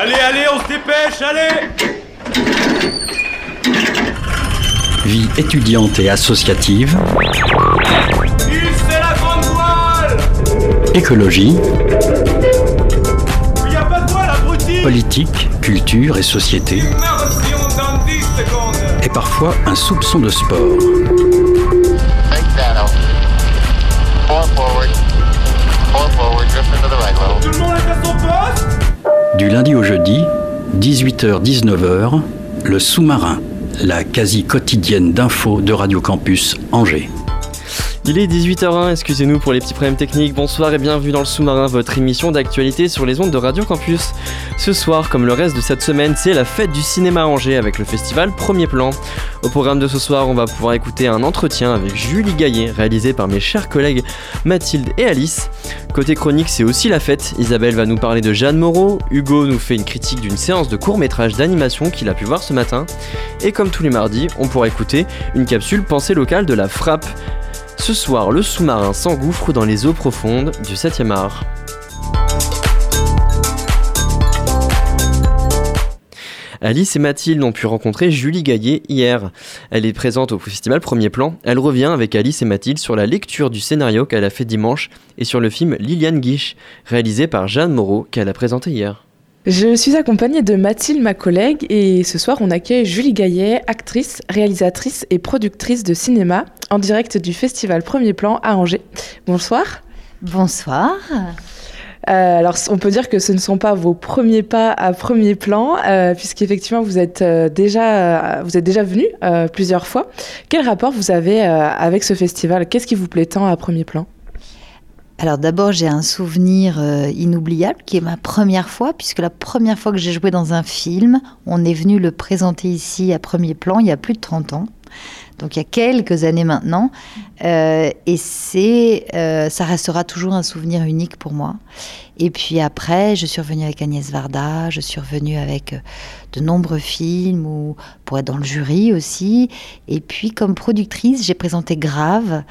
Allez, allez, on se dépêche, allez Vie étudiante et associative. c'est la grande voile Écologie. Il a pas de voile, abruti Politique, culture et société. dans 10 secondes Et parfois un soupçon de sport. Tout le monde est à son poste Du lundi au jeudi, 18h-19h, le sous-marin, la quasi quotidienne d'infos de Radio Campus Angers. Il est 18h01, excusez-nous pour les petits problèmes techniques. Bonsoir et bienvenue dans le sous-marin, votre émission d'actualité sur les ondes de Radio Campus. Ce soir, comme le reste de cette semaine, c'est la fête du cinéma à Angers avec le festival Premier Plan. Au programme de ce soir, on va pouvoir écouter un entretien avec Julie Gaillet, réalisé par mes chers collègues Mathilde et Alice. Côté chronique, c'est aussi la fête. Isabelle va nous parler de Jeanne Moreau, Hugo nous fait une critique d'une séance de court-métrage d'animation qu'il a pu voir ce matin. Et comme tous les mardis, on pourra écouter une capsule pensée locale de la frappe. Ce soir, le sous-marin s'engouffre dans les eaux profondes du 7e art. Alice et Mathilde ont pu rencontrer Julie Gaillet hier. Elle est présente au festival Premier Plan. Elle revient avec Alice et Mathilde sur la lecture du scénario qu'elle a fait dimanche et sur le film Liliane Guiche, réalisé par Jeanne Moreau, qu'elle a présenté hier. Je suis accompagnée de Mathilde, ma collègue, et ce soir on accueille Julie Gaillet, actrice, réalisatrice et productrice de cinéma, en direct du festival Premier Plan à Angers. Bonsoir. Bonsoir. Euh, alors, on peut dire que ce ne sont pas vos premiers pas à premier plan, euh, puisqu'effectivement, vous êtes euh, déjà, vous êtes déjà venu euh, plusieurs fois. Quel rapport vous avez euh, avec ce festival? Qu'est-ce qui vous plaît tant à premier plan? Alors d'abord, j'ai un souvenir euh, inoubliable qui est ma première fois, puisque la première fois que j'ai joué dans un film, on est venu le présenter ici à premier plan il y a plus de 30 ans. Donc il y a quelques années maintenant, Euh, et c'est, euh, ça restera toujours un souvenir unique pour moi. Et puis après, je suis revenue avec Agnès Varda, je suis revenue avec euh, de nombreux films ou pour être dans le jury aussi. Et puis comme productrice, j'ai présenté Grave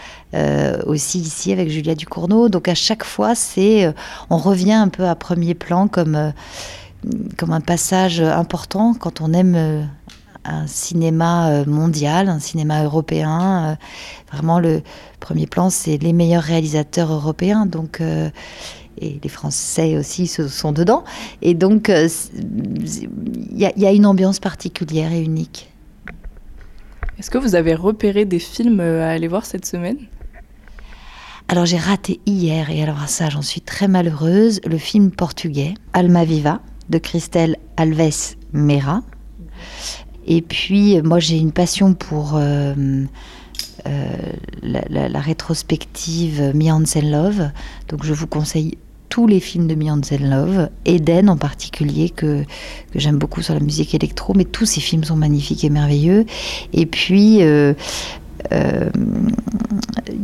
aussi ici avec Julia Ducournau. Donc à chaque fois, c'est, on revient un peu à premier plan comme comme un passage important quand on aime un cinéma euh, mondial, un cinéma européen. euh, Vraiment, le premier plan, c'est les meilleurs réalisateurs européens. Donc, euh, et les Français aussi sont dedans. Et donc, euh, il y, y a une ambiance particulière et unique. Est-ce que vous avez repéré des films à aller voir cette semaine? Alors j'ai raté hier, et alors à ça j'en suis très malheureuse, le film portugais Alma Viva de Christelle Alves Mera. Et puis moi j'ai une passion pour euh, euh, la, la- la rétrospective Me Love, donc je vous conseille tous les films de Me Hansen Love, Eden en particulier que, que j'aime beaucoup sur la musique électro, mais tous ces films sont magnifiques et merveilleux. Et puis euh,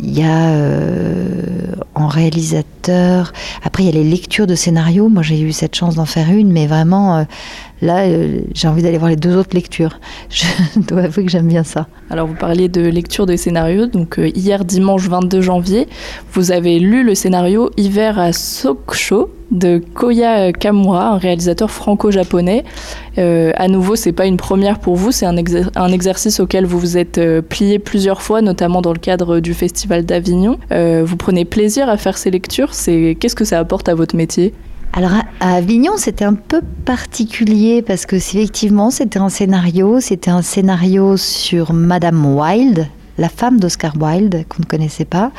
il y a euh, en réalisateur. Après, il y a les lectures de scénarios. Moi, j'ai eu cette chance d'en faire une, mais vraiment, euh, là, euh, j'ai envie d'aller voir les deux autres lectures. Je dois avouer que j'aime bien ça. Alors vous parliez de lecture des scénarios, donc hier dimanche 22 janvier, vous avez lu le scénario Hiver à Soksho de Koya Kamura, un réalisateur franco-japonais. Euh, à nouveau, c'est pas une première pour vous, c'est un, exer- un exercice auquel vous vous êtes euh, plié plusieurs fois, notamment dans le cadre du Festival d'Avignon. Euh, vous prenez plaisir à faire ces lectures, qu'est-ce que ça apporte à votre métier? Alors à, Avignon, c'était un peu particulier parce que effectivement, c'était un scénario. C'était un scénario sur Madame Wilde, la femme d'Oscar Wilde, qu'on ne connaissait pas.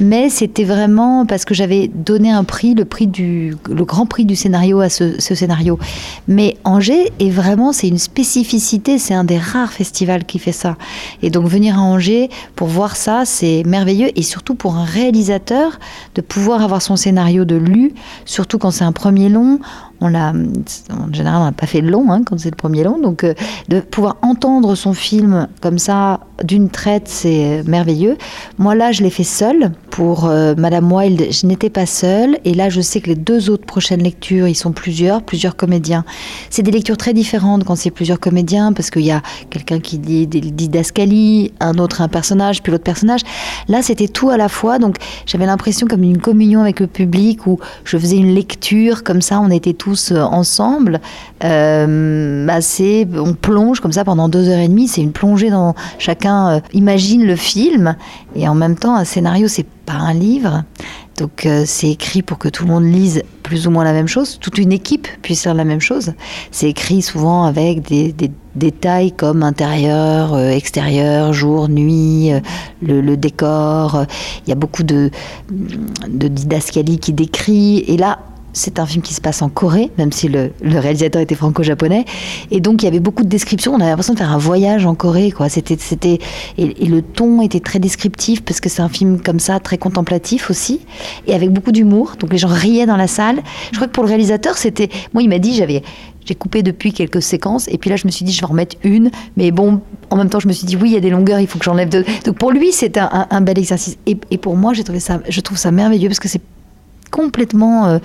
Mais c'était vraiment parce que j'avais donné un prix, le prix du, le grand prix du scénario à ce, scénario. Mais Angers est vraiment, c'est une spécificité. C'est un des rares festivals qui fait ça. Et donc venir à Angers pour voir ça, c'est merveilleux. Et surtout pour un réalisateur de pouvoir avoir son scénario de lu, surtout quand c'est un premier long. On l'a, en général, on n'a pas fait de long hein, quand c'est le premier long. Donc, euh, de pouvoir entendre son film comme ça, d'une traite, c'est merveilleux. Moi là, je l'ai fait seule. Pour euh, Madame Wilde, je n'étais pas seule. Et là, je sais que les deux autres prochaines lectures, ils sont plusieurs, plusieurs comédiens. C'est des lectures très différentes quand c'est plusieurs comédiens, parce qu'il y a quelqu'un qui dit des didascalies, un autre un personnage, puis l'autre personnage. Là, c'était tout à la fois. Donc, j'avais l'impression comme une communion avec le public où je faisais une lecture comme ça, on était tous euh, ensemble. Euh, assez, on plonge comme ça pendant deux heures et demie. C'est une plongée dans chacun euh, imagine le film et en même temps un scénario c'est pas un livre. Donc euh, c'est écrit pour que tout le monde lise plus ou moins la même chose, toute une équipe puisse faire la même chose. C'est écrit souvent avec des, détails comme intérieur, extérieur, jour, nuit, le, décor. Il y a beaucoup de, de didascalie qui décrit. Et là, c'est un film qui se passe en Corée, même si le, réalisateur était franco-japonais. Et donc, il y avait beaucoup de descriptions. On avait l'impression de faire un voyage en Corée, quoi. C'était, c'était, et, le ton était très descriptif parce que c'est un film comme ça, très contemplatif aussi, et avec beaucoup d'humour. Donc, les gens riaient dans la salle. Je crois que pour le réalisateur, c'était, moi, il m'a dit, j'avais, j'ai coupé depuis quelques séquences, et puis là, je me suis dit, je vais en remettre une. Mais bon, en même temps, je me suis dit, oui, il y a des longueurs, il faut que j'enlève deux. Donc, pour lui, c'était un, bel exercice. Et, pour moi, j'ai trouvé ça, je trouve ça merveilleux parce que c'est complètement euh,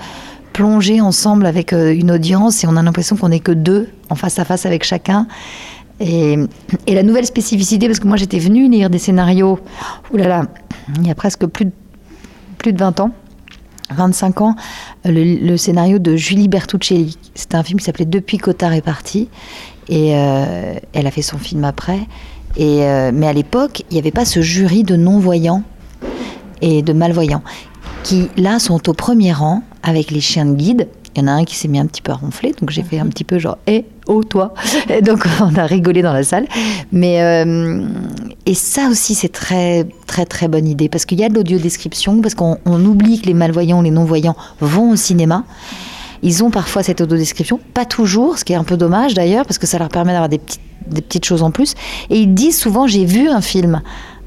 plonger ensemble avec euh, une audience et on a l'impression qu'on n'est que deux en face à face avec chacun. Et, la nouvelle spécificité, parce que moi j'étais venue lire des scénarios, oulala, il y a presque plus de, plus de 20 ans, 25 ans, le, scénario de Julie Bertuccelli. C'était un film qui s'appelait Depuis Cotard est parti. Et euh, elle a fait son film après. Et, euh, mais à l'époque, il n'y avait pas ce jury de non-voyants et de malvoyants qui, là, sont au premier rang avec les chiens de guide. Il y en a un qui s'est mis un petit peu à ronfler, donc j'ai fait un petit peu genre hé, eh, oh toi et Donc on a rigolé dans la salle. Mais euh, et ça aussi c'est très très très bonne idée parce qu'il y a de l'audio description, parce qu'on oublie que les malvoyants les non-voyants vont au cinéma. Ils ont parfois cette audio-description, pas toujours, ce qui est un peu dommage d'ailleurs, parce que ça leur permet d'avoir des petites, des petites choses en plus. Et ils disent souvent j'ai vu un film.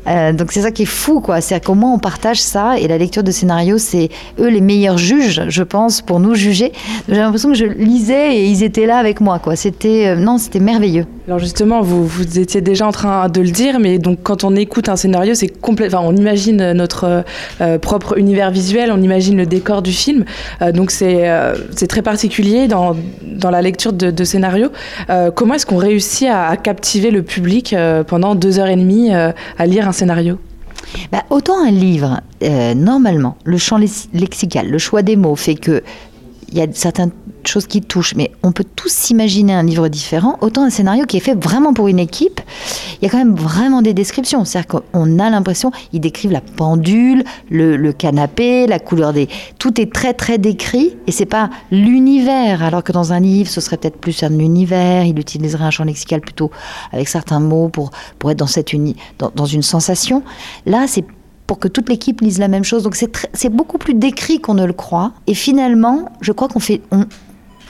Euh, donc c'est ça qui est fou, quoi. C'est comment on partage ça et la lecture de scénario, c'est eux les meilleurs juges, je pense, pour nous juger. J'ai l'impression que je lisais et ils étaient là avec moi, quoi. C'était euh, non, c'était merveilleux. Alors justement, vous, vous étiez déjà en train de le dire, mais donc quand on écoute un scénario, c'est complètement, on imagine notre euh, propre univers visuel, on imagine le décor du film. donc c'est c'est très particulier dans dans la lecture de, de scénario. comment est-ce qu'on réussit à, à, captiver le public pendant deux heures et demie à lire un scénario? Bah, Autant un livre, euh, normalement, le champ lexical, le choix des mots fait que il y a certaines choses qui touchent, mais on peut tous s'imaginer un livre différent. Autant un scénario qui est fait vraiment pour une équipe, il y a quand même vraiment des descriptions. C'est-à-dire qu'on a l'impression, ils décrivent la pendule, le, canapé, la couleur des. Tout est très très décrit et c'est pas l'univers. Alors que dans un livre, ce serait peut-être plus un univers. Il utiliserait un champ lexical plutôt avec certains mots pour, pour être dans, cette uni, dans, dans une sensation. Là, c'est pour que toute l'équipe lise la même chose. Donc c'est beaucoup plus décrit qu'on ne le croit. Et finalement, je crois qu'on fait, on,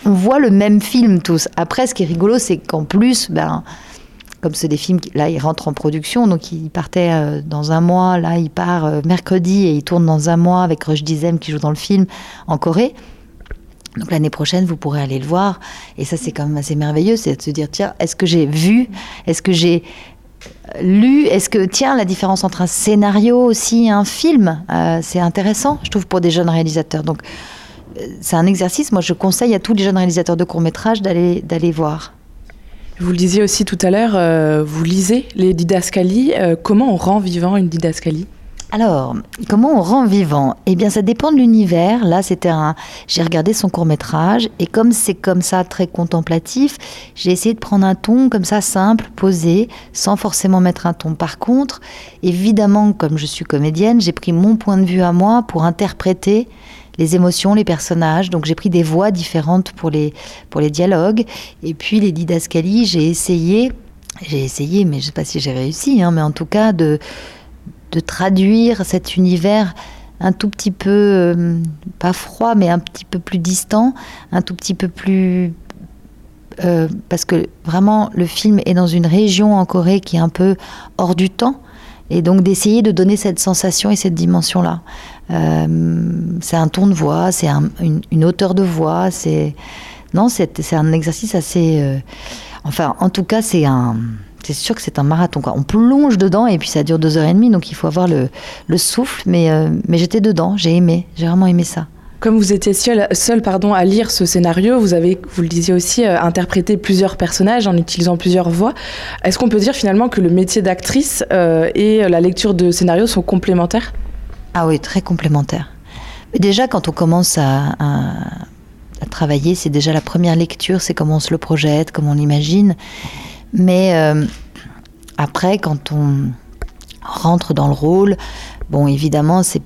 voit le même film tous. Après, ce qui est rigolo, c'est qu'en plus, ben, comme c'est des films, là, ils rentrent en production, donc il partait euh, dans un mois, là, il part euh, mercredi et il tourne dans un mois avec Rush Dizem qui joue dans le film en Corée. Donc l'année prochaine, vous pourrez aller le voir. Et ça, c'est quand même assez merveilleux, c'est de se dire, tiens, est-ce que j'ai vu, est-ce que j'ai lu, est-ce que, tiens, la différence entre un scénario aussi et un film, euh, c'est intéressant, je trouve, pour des jeunes réalisateurs. Donc, euh, c'est un exercice, moi, je conseille à tous les jeunes réalisateurs de court-métrage d'aller, d'aller voir. Vous le disiez aussi tout à l'heure, euh, vous lisez les didascalies. comment on rend vivant une didascalie? Alors, comment on rend vivant? Eh bien, ça dépend de l'univers. Là, c'était un. J'ai regardé son court métrage et comme c'est comme ça très contemplatif, j'ai essayé de prendre un ton comme ça simple, posé, sans forcément mettre un ton. Par contre, évidemment, comme je suis comédienne, j'ai pris mon point de vue à moi pour interpréter les émotions, les personnages. Donc j'ai pris des voix différentes pour les, dialogues. Et puis les didascalies, j'ai essayé, j'ai essayé, mais je ne sais pas si j'ai réussi, hein, mais en tout cas de de traduire cet univers un tout petit peu, euh, pas froid, mais un petit peu plus distant, un tout petit peu plus... Euh, parce que vraiment, le film est dans une région en Corée qui est un peu hors du temps. Et donc d'essayer de donner cette sensation et cette dimension-là. Euh, c'est un ton de voix, c'est une, hauteur de voix, c'est... Non, c'est un exercice assez... enfin, en tout cas, c'est un c'est sûr que c'est un marathon. Quoi. On plonge dedans et puis ça dure deux heures et demie, donc il faut avoir le, le souffle. Mais, euh, mais j'étais dedans, j'ai aimé, j'ai vraiment aimé ça. Comme vous étiez seul, seul pardon, à lire ce scénario, vous avez, vous le disiez aussi, euh, interprété plusieurs personnages en utilisant plusieurs voix. Est-ce qu'on peut dire finalement que le métier d'actrice euh, et la lecture de scénario sont complémentaires? Ah oui, très complémentaires. Mais déjà, quand on commence à, à, à travailler, c'est déjà la première lecture, c'est comment on se le projette, comment on l'imagine. Mais euh, après, quand on rentre dans le rôle, bon, évidemment, c'est,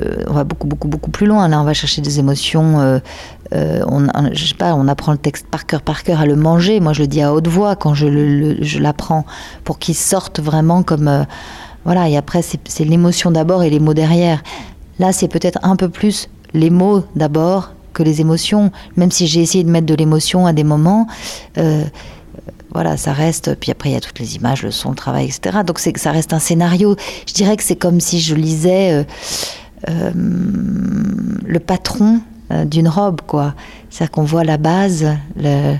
euh, on va beaucoup, beaucoup, beaucoup plus loin. Là, on va chercher des émotions. Euh, euh, on, je sais pas, on apprend le texte par cœur, par cœur, à le manger. Moi, je le dis à haute voix quand je, je l'apprends, pour qu'il sorte vraiment comme. Euh, voilà, et après, c'est l'émotion d'abord et les mots derrière. Là, c'est peut-être un peu plus les mots d'abord que les émotions, même si j'ai essayé de mettre de l'émotion à des moments. Voilà, ça reste. Puis après, il y a toutes les images, le son, le travail, etc. Donc, c'est, ça reste un scénario. Je dirais que c'est comme si je lisais euh, euh, le patron euh, d'une robe, quoi. C'est-à-dire qu'on voit la base, le,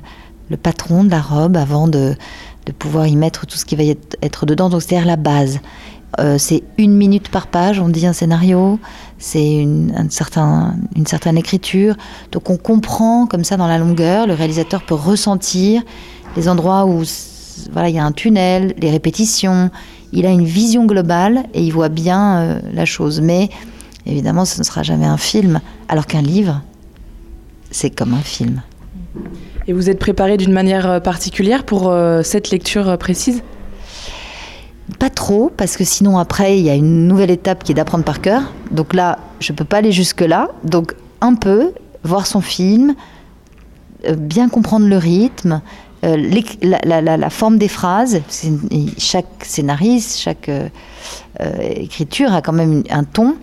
patron de la robe avant de, de pouvoir y mettre tout ce qui va y être, dedans. Donc, c'est-à-dire la base. C'est une minute par page, on dit un scénario, c'est un certain, une certaine écriture. Donc on comprend comme ça dans la longueur, le réalisateur peut ressentir les endroits où voilà, il y a un tunnel, les répétitions. Il a une vision globale et il voit bien euh, la chose. Mais évidemment, ce ne sera jamais un film, alors qu'un livre, c'est comme un film. Et vous êtes préparé d'une manière particulière pour euh, cette lecture précise? Pas trop, parce que sinon après, il y a une nouvelle étape qui est d'apprendre par cœur. Donc là, je ne peux pas aller jusque-là. Donc un peu, voir son film, euh, bien comprendre le rythme, euh, la, la, la, la, forme des phrases. Chaque scénariste, chaque euh, écriture a quand même un ton.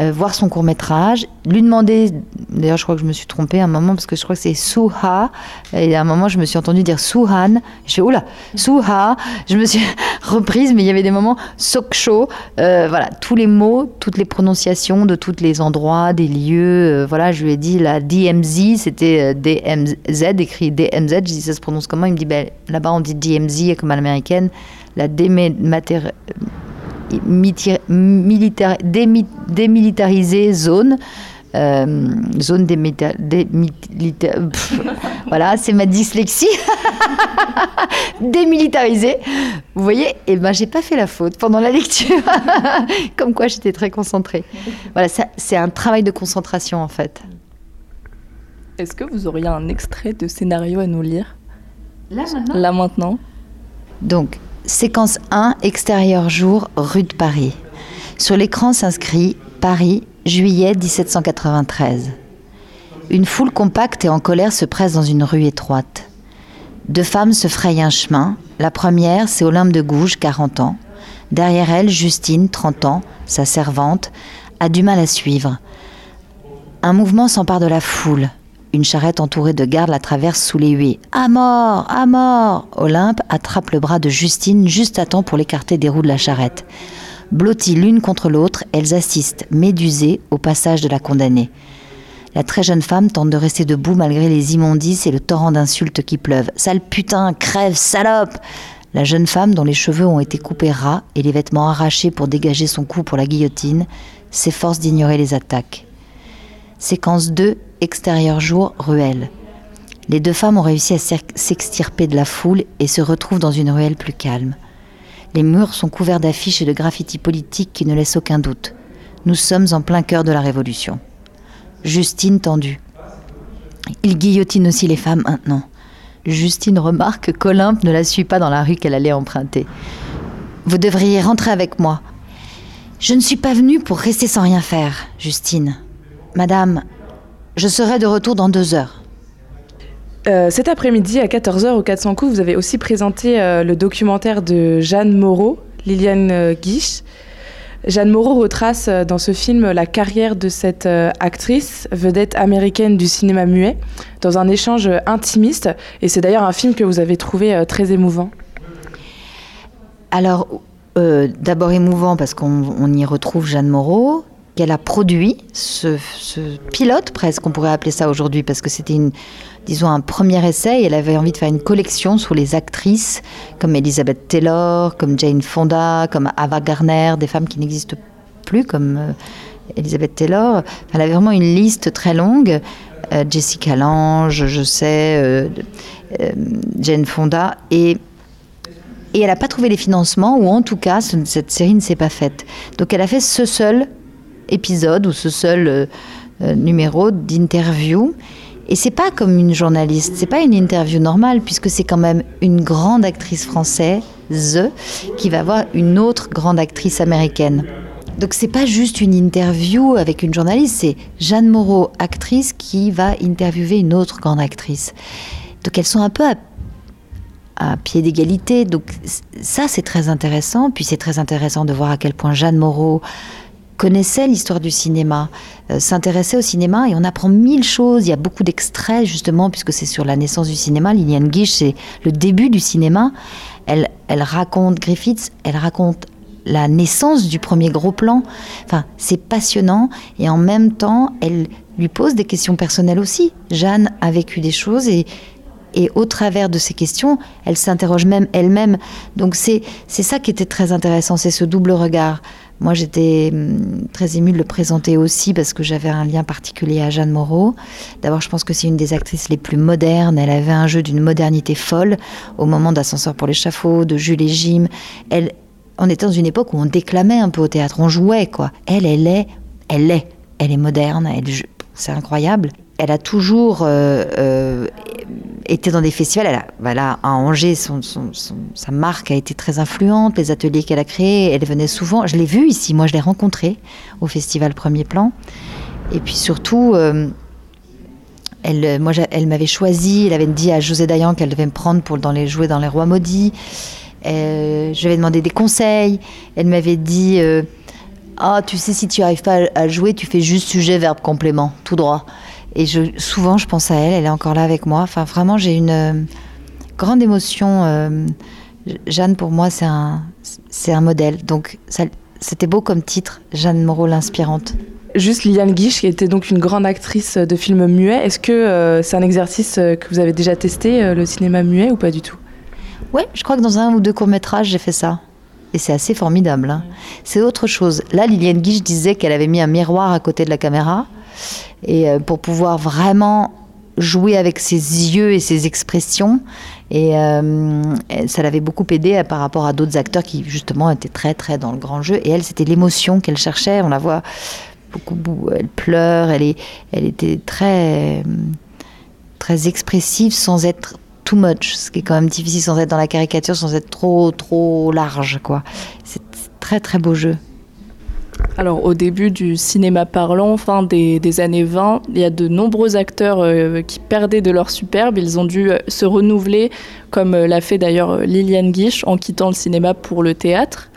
Euh, voir son court métrage, lui demander, d'ailleurs je crois que je me suis trompée à un moment parce que je crois que c'est Suha, et à un moment je me suis entendue dire Suhan, je fais oula, Suha, je me suis reprise, mais il y avait des moments Soksho, euh, voilà, tous les mots, toutes les prononciations de tous les endroits, des lieux, euh, voilà, je lui ai dit la DMZ, c'était DMZ, écrit DMZ, je dis ça se prononce comment, il me dit ben, là-bas on dit DMZ comme à l'américaine, la dématéri militaire, démilitarisée zone. Euh, zone démilitaire. voilà, c'est ma dyslexie. Démilitarisée. Vous voyez Et eh ben, j'ai pas fait la faute pendant la lecture. Comme quoi, j'étais très concentrée. Voilà, c'est un travail de concentration en fait. Est-ce que vous auriez un extrait de scénario à nous lire? Là maintenant? Là maintenant? Donc, Séquence 1, extérieur jour, rue de Paris. Sur l'écran s'inscrit Paris, juillet 1793. Une foule compacte et en colère se presse dans une rue étroite. Deux femmes se frayent un chemin. La première, c'est Olympe de Gouges, 40 ans. Derrière elle, Justine, 30 ans, sa servante, a du mal à suivre. Un mouvement s'empare de la foule. Une charrette entourée de gardes la traverse sous les huées. À mort À mort Olympe attrape le bras de Justine juste à temps pour l'écarter des roues de la charrette. Blotties l'une contre l'autre, elles assistent, médusées, au passage de la condamnée. La très jeune femme tente de rester debout malgré les immondices et le torrent d'insultes qui pleuvent. Sale putain, crève, salope La jeune femme, dont les cheveux ont été coupés ras et les vêtements arrachés pour dégager son cou pour la guillotine, s'efforce d'ignorer les attaques. Séquence 2, extérieur jour, ruelle. Les deux femmes ont réussi à s'extirper de la foule et se retrouvent dans une ruelle plus calme. Les murs sont couverts d'affiches et de graffitis politiques qui ne laissent aucun doute. Nous sommes en plein cœur de la Révolution. Justine tendue. Il guillotine aussi les femmes maintenant. Justine remarque qu'Olympe ne la suit pas dans la rue qu'elle allait emprunter. Vous devriez rentrer avec moi. Je ne suis pas venue pour rester sans rien faire, Justine. Madame, je serai de retour dans deux heures. Euh, cet après-midi, à 14h au 400 coups, vous avez aussi présenté euh, le documentaire de Jeanne Moreau, Liliane euh, Guiche. Jeanne Moreau retrace dans ce film la carrière de cette actrice, vedette américaine du cinéma muet, dans un échange intimiste. Et c'est d'ailleurs un film que vous avez trouvé très émouvant. Alors, d'abord émouvant parce qu'on y retrouve Jeanne Moreau, qu'elle a produit, ce, pilote presque, on pourrait appeler ça aujourd'hui, parce que c'était disons, un premier essai. Elle avait envie de faire une collection sur les actrices comme Elizabeth Taylor, comme Jane Fonda, comme Ava Gardner, des femmes qui n'existent plus, comme euh, Elizabeth Taylor. Elle avait vraiment une liste très longue. Euh, Jessica Lange, je sais, euh, euh, Jane Fonda. Et, et elle n'a pas trouvé les financements, ou en tout cas, ce- cette série ne s'est pas faite. Donc elle a fait ce seul épisode ou ce seul euh, euh, numéro d'interview. Et c'est pas comme une journaliste, c'est pas une interview normale puisque c'est quand même une grande actrice française qui va voir une autre grande actrice américaine. Donc c'est pas juste une interview avec une journaliste, c'est Jeanne Moreau, actrice, qui va interviewer une autre grande actrice. Donc elles sont un peu à, pied d'égalité. Donc ça c'est très intéressant. Puis c'est très intéressant de voir à quel point Jeanne Moreau connaissait l'histoire du cinéma, euh, s'intéressait au cinéma et on apprend mille choses. Il y a beaucoup d'extraits justement puisque c'est sur la naissance du cinéma. Liliane Guiche, c'est le début du cinéma. Elle, elle raconte Griffiths, elle raconte la naissance du premier gros plan. Enfin, c'est passionnant et en même temps, elle lui pose des questions personnelles aussi. Jeanne a vécu des choses et et au travers de ces questions, elle s'interroge même elle-même. Donc c'est c'est ça qui était très intéressant, c'est ce double regard. Moi, j'étais hum, très émue de le présenter aussi parce que j'avais un lien particulier à Jeanne Moreau. D'abord, je pense que c'est une des actrices les plus modernes. Elle avait un jeu d'une modernité folle au moment d'Ascenseur pour l'échafaud, de Jules et Jim. Elle, on était dans une époque où on déclamait un peu au théâtre, on jouait quoi. Elle, elle est, elle est, elle est moderne. Elle, c'est incroyable. Elle a toujours euh, euh, été dans des festivals. Voilà, à Angers, sa marque a été très influente. Les ateliers qu'elle a créés, elle venait souvent. Je l'ai vue ici, moi je l'ai rencontrée au festival Premier Plan. Et puis surtout, euh, elle, elle m'avait choisi. Elle avait dit à José Dayan qu'elle devait me prendre pour dans les jouer dans les Rois maudits. Je lui avais demandé des conseils. Elle m'avait dit Ah, tu sais, si tu arrives pas à jouer, tu fais juste sujet, verbe, complément, tout droit. Et je, souvent, je pense à elle. Elle est encore là avec moi. Enfin, vraiment, j'ai une euh, grande émotion. euh, Jeanne, pour moi, c'est un, c'est un modèle. Donc, c'était beau comme titre, Jeanne Moreau, l'inspirante. Juste Liliane Guiche, qui était donc une grande actrice de films muets. Est-ce que euh, c'est un exercice euh, que vous avez déjà testé, euh, le cinéma muet, ou pas du tout? Ouais, je crois que dans un ou deux courts-métrages, j'ai fait ça. Et c'est assez formidable. hein. C'est autre chose. Là, Liliane Guiche disait qu'elle avait mis un miroir à côté de la caméra. Et euh, pour pouvoir vraiment jouer avec ses yeux et ses expressions. Et euh, ça l'avait beaucoup aidé euh, par rapport à d'autres acteurs qui, justement, étaient très, très dans le grand jeu. Et elle, c'était l'émotion qu'elle cherchait. On la voit beaucoup, elle pleure, elle, est, elle était très, très expressive sans être too much, ce qui est quand même difficile sans être dans la caricature, sans être trop, trop large, quoi. C'est très, très beau jeu. Alors au début du cinéma parlant, fin des, années 20, il y a de nombreux acteurs euh, qui perdaient de leur superbe. Ils ont dû euh, se renouveler, comme euh, l'a fait d'ailleurs Liliane Guiche en quittant le cinéma pour le théâtre.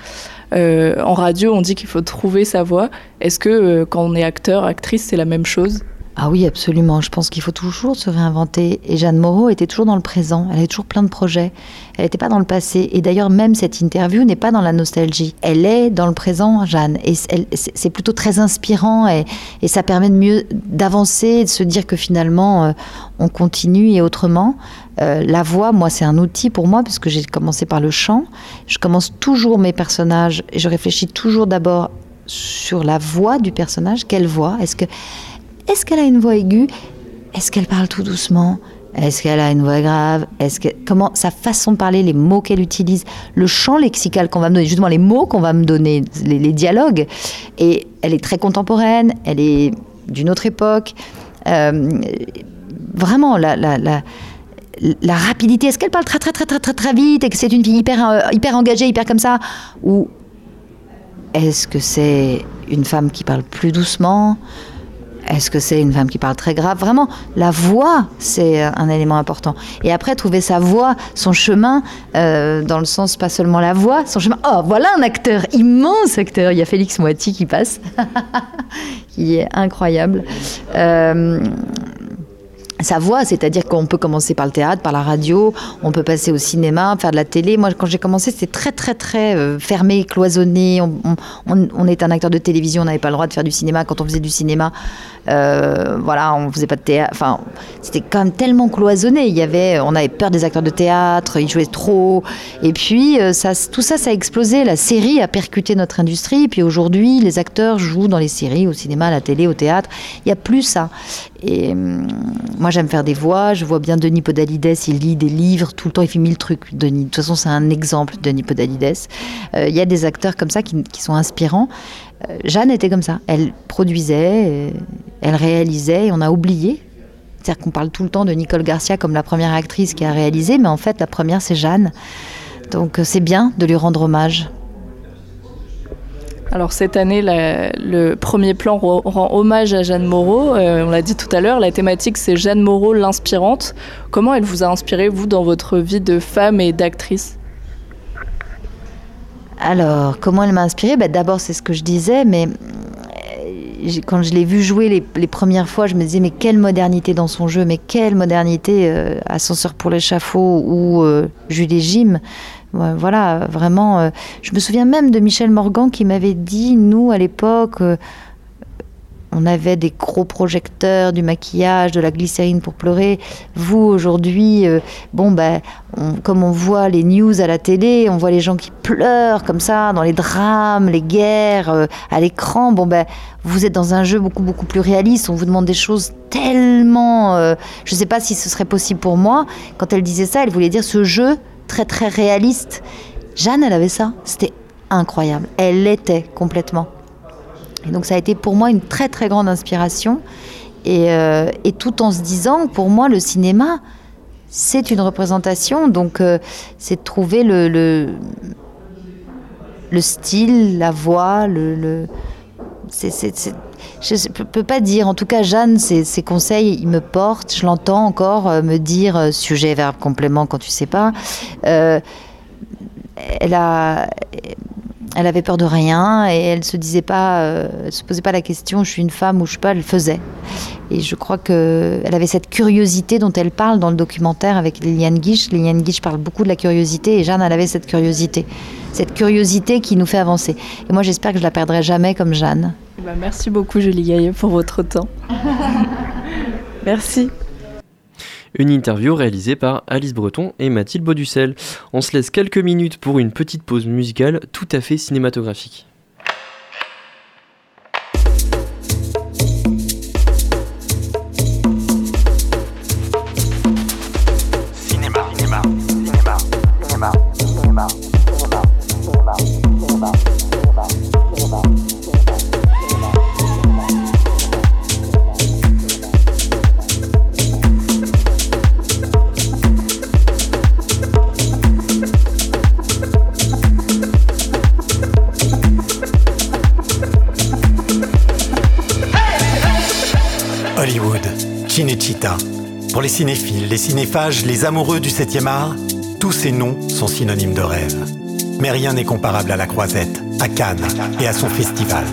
En radio, on dit qu'il faut trouver sa voix. Est-ce que quand on est acteur, actrice, c'est la même chose? Ah oui, absolument. Je pense qu'il faut toujours se réinventer. Et Jeanne Moreau était toujours dans le présent. Elle avait toujours plein de projets. Elle n'était pas dans le passé. Et d'ailleurs, même cette interview n'est pas dans la nostalgie. Elle est dans le présent, Jeanne. Et c'est- plutôt très inspirant. Et, ça permet de mieux d'avancer, de se dire que finalement, euh, on continue et autrement. Euh, la voix, moi, c'est un outil pour moi parce que j'ai commencé par le chant. Je commence toujours mes personnages et je réfléchis toujours d'abord sur la voix du personnage. Quelle voix? Est-ce que est-ce qu'elle a une voix aiguë? Est-ce qu'elle parle tout doucement? Est-ce qu'elle a une voix grave? Est-ce que comment sa façon de parler, les mots qu'elle utilise, le champ lexical qu'on va me donner, justement les mots qu'on va me donner, les, dialogues. Et elle est très contemporaine, elle est d'une autre époque. Euh, vraiment, la, la rapidité. Est-ce qu'elle parle très très très très très très vite et que c'est une fille hyper euh, hyper engagée, hyper comme ça? Ou est-ce que c'est une femme qui parle plus doucement? Est-ce que c'est une femme qui parle très grave? Vraiment, la voix, c'est un élément important. Et après, trouver sa voix, son chemin, euh, dans le sens pas seulement la voix, son chemin. Oh, voilà un acteur, immense acteur. Il y a Félix Moiti qui passe, qui est incroyable. Euh, sa voie, c'est-à-dire qu'on peut commencer par le théâtre, par la radio, on peut passer au cinéma, faire de la télé. Moi, quand j'ai commencé, c'était très, très, très euh, fermé, cloisonné. On, on, est un acteur de télévision, on n'avait pas le droit de faire du cinéma. Quand on faisait du cinéma, euh, voilà, on faisait pas de théâtre. Enfin, c'était quand même tellement cloisonné. Il y avait, on avait peur des acteurs de théâtre, ils jouaient trop. Et puis, euh, tout ça, ça a explosé. La série a percuté notre industrie. Et puis aujourd'hui, les acteurs jouent dans les séries, au cinéma, à la télé, au théâtre. Il n'y a plus ça. Et hum, moi, j'aime faire des voix. Je vois bien Denis Podalides, il lit des livres tout le temps, il fait mille trucs. Denis, de toute façon, c'est un exemple, Denis Podalides. Euh, il y a des acteurs comme ça qui, sont inspirants. Euh, Jeanne était comme ça. Elle produisait, euh, elle réalisait, et on a oublié. C'est-à-dire qu'on parle tout le temps de Nicole Garcia comme la première actrice qui a réalisé, mais en fait, la première, c'est Jeanne. Donc, c'est bien de lui rendre hommage. Alors cette année, le premier plan rend hommage à Jeanne Moreau. Euh, on l'a dit tout à l'heure, la thématique c'est Jeanne Moreau l'inspirante. Comment elle vous a inspiré, vous, dans votre vie de femme et d'actrice? Alors, comment elle m'a inspirée? Ben, D'abord, c'est ce que je disais, mais euh, quand je l'ai vue jouer les, premières fois, je me disais, mais quelle modernité dans son jeu, mais quelle modernité, euh, Ascenseur pour l'échafaud ou Julie Jim voilà, vraiment. Euh, je me souviens même de Michel Morgan qui m'avait dit, nous, à l'époque, euh, on avait des gros projecteurs, du maquillage, de la glycérine pour pleurer. Vous, aujourd'hui, euh, bon, ben, comme on voit les news à la télé, on voit les gens qui pleurent comme ça, dans les drames, les guerres, à l'écran. Bon, ben, vous êtes dans un jeu beaucoup, beaucoup plus réaliste. On vous demande des choses tellement. Je ne sais pas si ce serait possible pour moi. Quand elle disait ça, elle voulait dire ce jeu très, très réaliste. Jeanne, elle avait ça. C'était incroyable. Elle l'était complètement. Et donc ça a été pour moi une très très grande inspiration. Et, euh, et tout en se disant, pour moi, le cinéma, c'est une représentation. Donc euh, c'est de trouver le, le, le, style, la voix, le... le c'est, je ne peux pas dire. En tout cas, Jeanne, ses, conseils, ils me portent. Je l'entends encore euh, me dire euh, sujet, verbe, complément quand tu sais pas. Euh, elle a elle avait peur de rien et elle se disait pas, se posait pas la question, je suis une femme ou je suis pas, elle faisait. Et je crois que elle avait cette curiosité dont elle parle dans le documentaire avec Liliane Guiche. Liliane Guiche parle beaucoup de la curiosité et Jeanne, elle avait cette curiosité, cette curiosité qui nous fait avancer. Et moi, j'espère que je la perdrai jamais comme Jeanne. Bah, merci beaucoup, Julie Gaillet, pour votre temps. merci. Une interview réalisée par Alice Breton et Mathilde Bauducel. On se laisse quelques minutes pour une petite pause musicale tout à fait cinématographique. Cinecittà. Pour les cinéphiles, les cinéphages, les amoureux du 7e art, tous ces noms sont synonymes de rêve. Mais rien n'est comparable à la Croisette, à Cannes et à son festival.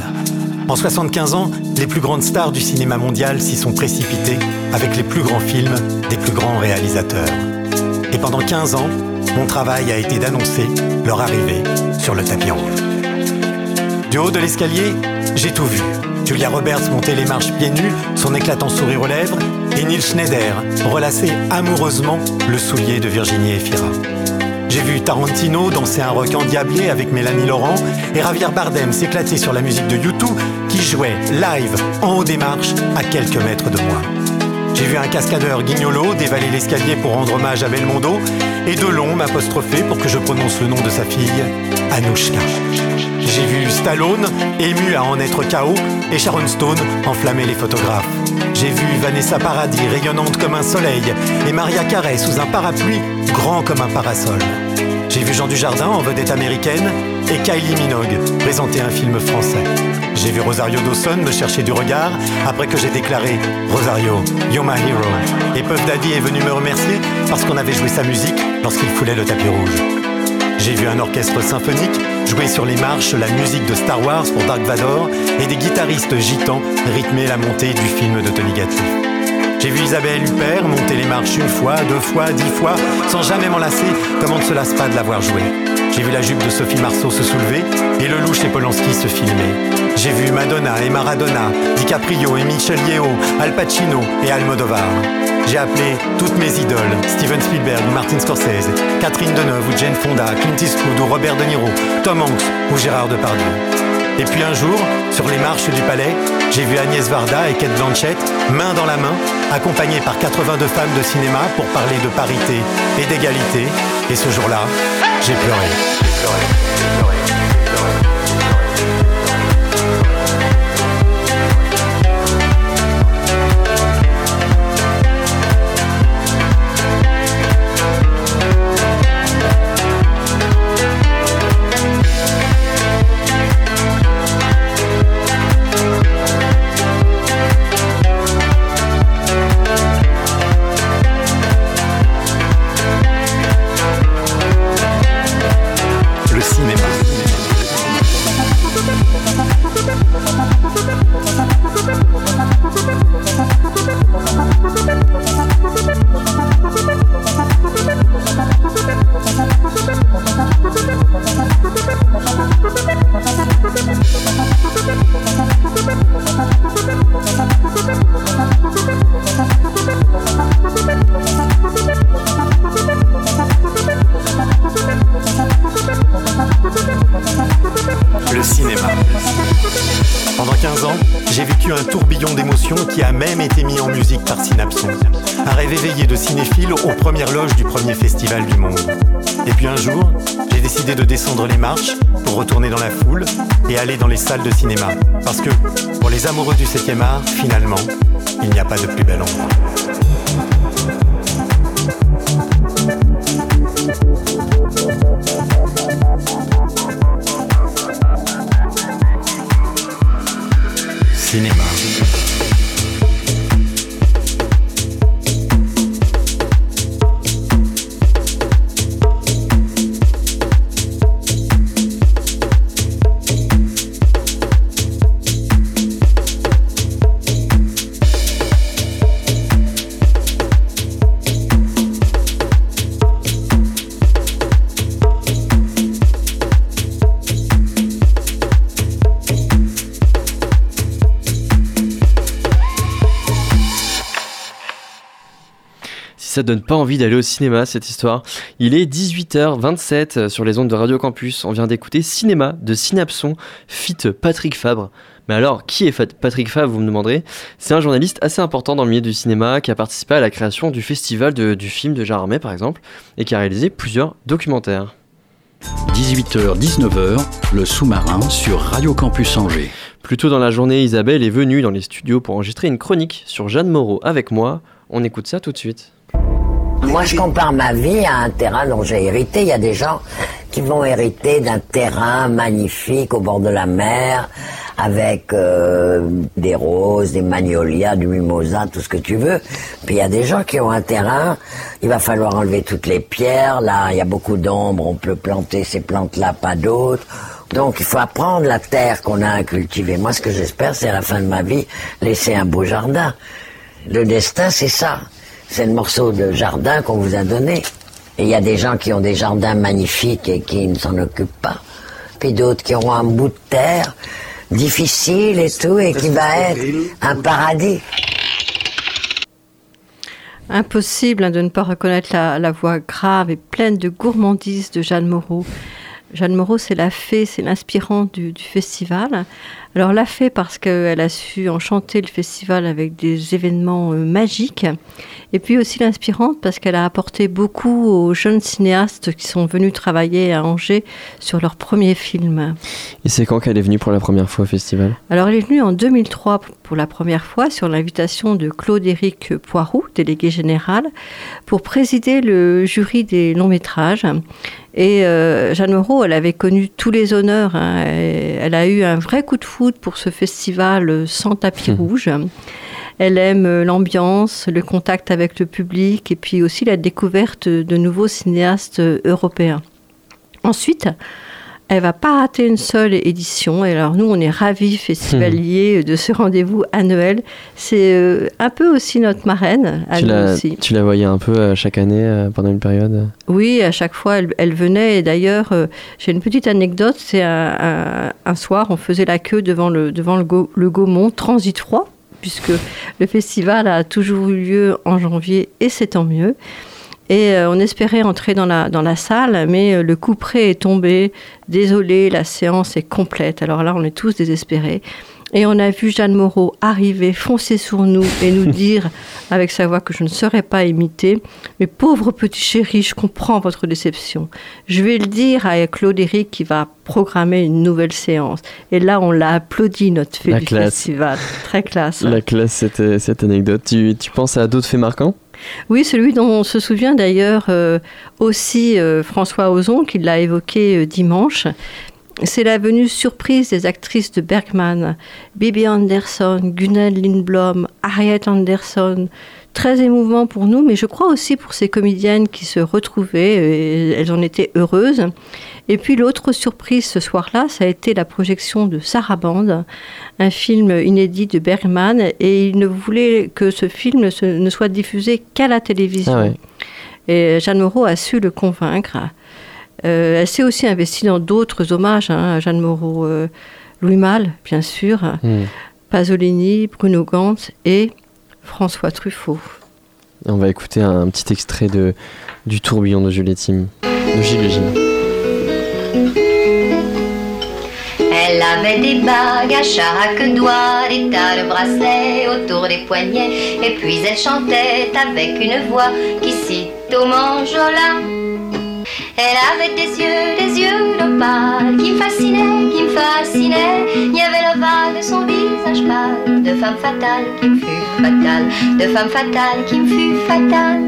En 75 ans, les plus grandes stars du cinéma mondial s'y sont précipitées avec les plus grands films des plus grands réalisateurs. Et pendant 15 ans, mon travail a été d'annoncer leur arrivée sur le tapis rouge. Du haut de l'escalier, j'ai tout vu. Julia Roberts monter les marches pieds nus, son éclatant sourire aux lèvres, et Neil Schneider relasser amoureusement le soulier de Virginie Efira. J'ai vu Tarantino danser un rock endiablé avec Mélanie Laurent et Javier Bardem s'éclater sur la musique de U2 qui jouait live en haut des marches à quelques mètres de moi. J'ai vu un cascadeur guignolo dévaler l'escalier pour rendre hommage à Belmondo et Delon m'apostropher pour que je prononce le nom de sa fille, Anouchka. J'ai vu Stallone, ému à en être KO, et Sharon Stone enflammer les photographes. J'ai vu Vanessa Paradis rayonnante comme un soleil, et Maria Carey sous un parapluie grand comme un parasol. J'ai vu Jean Dujardin en vedette américaine, et Kylie Minogue présenter un film français. J'ai vu Rosario Dawson me chercher du regard après que j'ai déclaré Rosario, you're my hero. Et Puff Daddy est venu me remercier parce qu'on avait joué sa musique lorsqu'il foulait le tapis rouge. J'ai vu un orchestre symphonique jouer sur les marches la musique de Star Wars pour Dark Vador et des guitaristes gitans rythmer la montée du film de Tony Gatti. J'ai vu Isabelle Huppert monter les marches une fois, deux fois, dix fois, sans jamais m'en lasser, comme on ne se lasse pas de l'avoir joué. J'ai vu la jupe de Sophie Marceau se soulever et le louche et Polanski se filmer. J'ai vu Madonna et Maradona, DiCaprio et Michel Yeo, Al Pacino et Almodovar. J'ai appelé toutes mes idoles, Steven Spielberg ou Martin Scorsese, Catherine Deneuve ou Jane Fonda, Clint Eastwood ou Robert De Niro, Tom Hanks ou Gérard Depardieu. Et puis un jour, sur les marches du palais, j'ai vu Agnès Varda et Kate Blanchett, main dans la main, accompagnées par 82 femmes de cinéma pour parler de parité et d'égalité. Et ce jour-là, j'ai pleuré. J'ai pleuré. Salles de cinéma. Parce que, pour les amoureux du 7e art, finalement, il n'y a pas de plus bel endroit. Ça donne pas envie d'aller au cinéma, cette histoire. Il est 18h27 sur les ondes de Radio Campus. On vient d'écouter Cinéma de Synapson, fit Patrick Fabre. Mais alors, qui est Patrick Fabre, vous me demanderez? C'est un journaliste assez important dans le milieu du cinéma qui a participé à la création du festival de- du film de Jarmet, par exemple, et qui a réalisé plusieurs documentaires. 18h-19h, le sous-marin sur Radio Campus Angers. Plus tôt dans la journée, Isabelle est venue dans les studios pour enregistrer une chronique sur Jeanne Moreau avec moi. On écoute ça tout de suite. Moi, je compare ma vie à un terrain dont j'ai hérité. Il y a des gens qui vont hériter d'un terrain magnifique au bord de la mer, avec euh, des roses, des magnolias, du mimosa, tout ce que tu veux. Puis il y a des gens qui ont un terrain, il va falloir enlever toutes les pierres. Là, il y a beaucoup d'ombre, on peut planter ces plantes-là, pas d'autres. Donc il faut apprendre la terre qu'on a à cultiver. Moi, ce que j'espère, c'est à la fin de ma vie, laisser un beau jardin. Le destin, c'est ça. C'est le morceau de jardin qu'on vous a donné. Et il y a des gens qui ont des jardins magnifiques et qui ne s'en occupent pas. Puis d'autres qui auront un bout de terre difficile et tout, et qui va être un paradis. Impossible hein, de ne pas reconnaître la, voix grave et pleine de gourmandise de Jeanne Moreau. Jeanne Moreau, c'est la fée, c'est l'inspirante du festival. Alors la fée parce qu'elle a su enchanter le festival avec des événements euh, magiques. Et puis aussi l'inspirante parce qu'elle a apporté beaucoup aux jeunes cinéastes qui sont venus travailler à Angers sur leur premier film. Et c'est quand qu'elle est venue pour la première fois au festival? Alors, elle est venue en 2003 pour la première fois sur l'invitation de Claude-Éric Poiroux, délégué général, pour présider le jury des longs métrages. Et euh, Jeanne Moreau, elle avait connu tous les honneurs. hein. Elle a eu un vrai coup de pour ce festival sans tapis rouge. Elle aime euh, l'ambiance, le contact avec le public et puis aussi la découverte de nouveaux cinéastes euh, européens. Ensuite, Elle va pas rater une seule édition. Et alors nous, on est ravis, festivaliers, de ce rendez-vous annuel. C'est euh, un peu aussi notre marraine. À Tu nous la, aussi. tu la voyais un peu euh, chaque année euh, pendant une période? Oui, à chaque fois, elle, elle venait. Et d'ailleurs, j'ai une petite anecdote. C'est un, un- un soir, on faisait la queue devant le, devant le, le Gaumont, transit froid, puisque le festival a toujours eu lieu en janvier, et c'est tant mieux. Et euh, on espérait entrer dans la, dans la salle, mais euh, le coup près est tombé. Désolé, la séance est complète. Alors là, on est tous désespérés. Et on a vu Jeanne Moreau arriver, foncer sur nous et nous dire, avec sa voix que je ne saurais pas imiter, mais pauvre petit chéri, je comprends votre déception. Je vais le dire à ClaudeÉric qui va programmer une nouvelle séance. Et là, on l'a applaudi, notre fée La du classe. festival. Très classe. La classe, cette, cette anecdote. Tu, tu penses à d'autres faits marquants? Oui, celui dont on se souvient d'ailleurs euh, aussi euh, François Ozon, qui l'a évoqué euh, dimanche. C'est la venue surprise des actrices de Bergman, Bibi Anderson, Gunnel Lindblom, Harriet Anderson. Très émouvant pour nous, mais je crois aussi pour ces comédiennes qui se retrouvaient, et elles en étaient heureuses. Et puis l'autre surprise ce soir-là, ça a été la projection de Sarabande, un film inédit de Bergman, et il ne voulait que ce film ne, soit diffusé qu'à la télévision. Ah ouais. Et Jeanne Moreau a su le convaincre. Euh, elle s'est aussi investie dans d'autres hommages hein, à Jeanne Moreau. euh, Louis Malle, bien sûr, Hmm. Pasolini, Bruno Gantz et François Truffaut. On va écouter un, petit extrait de, du tourbillon de Juliette-Tim, de Gilles Gilles. Elle avait des bagues à chaque doigt, des tas de bracelets autour des poignets, et puis elle chantait avec une voix qui cite au manjola. Elle avait des yeux, des yeux d'opale qui me fascinaient, qui me fascinaient. Il y avait le vague de son visage pâle, de femme fatale qui me fut fatale, de femme fatale qui me fut fatale.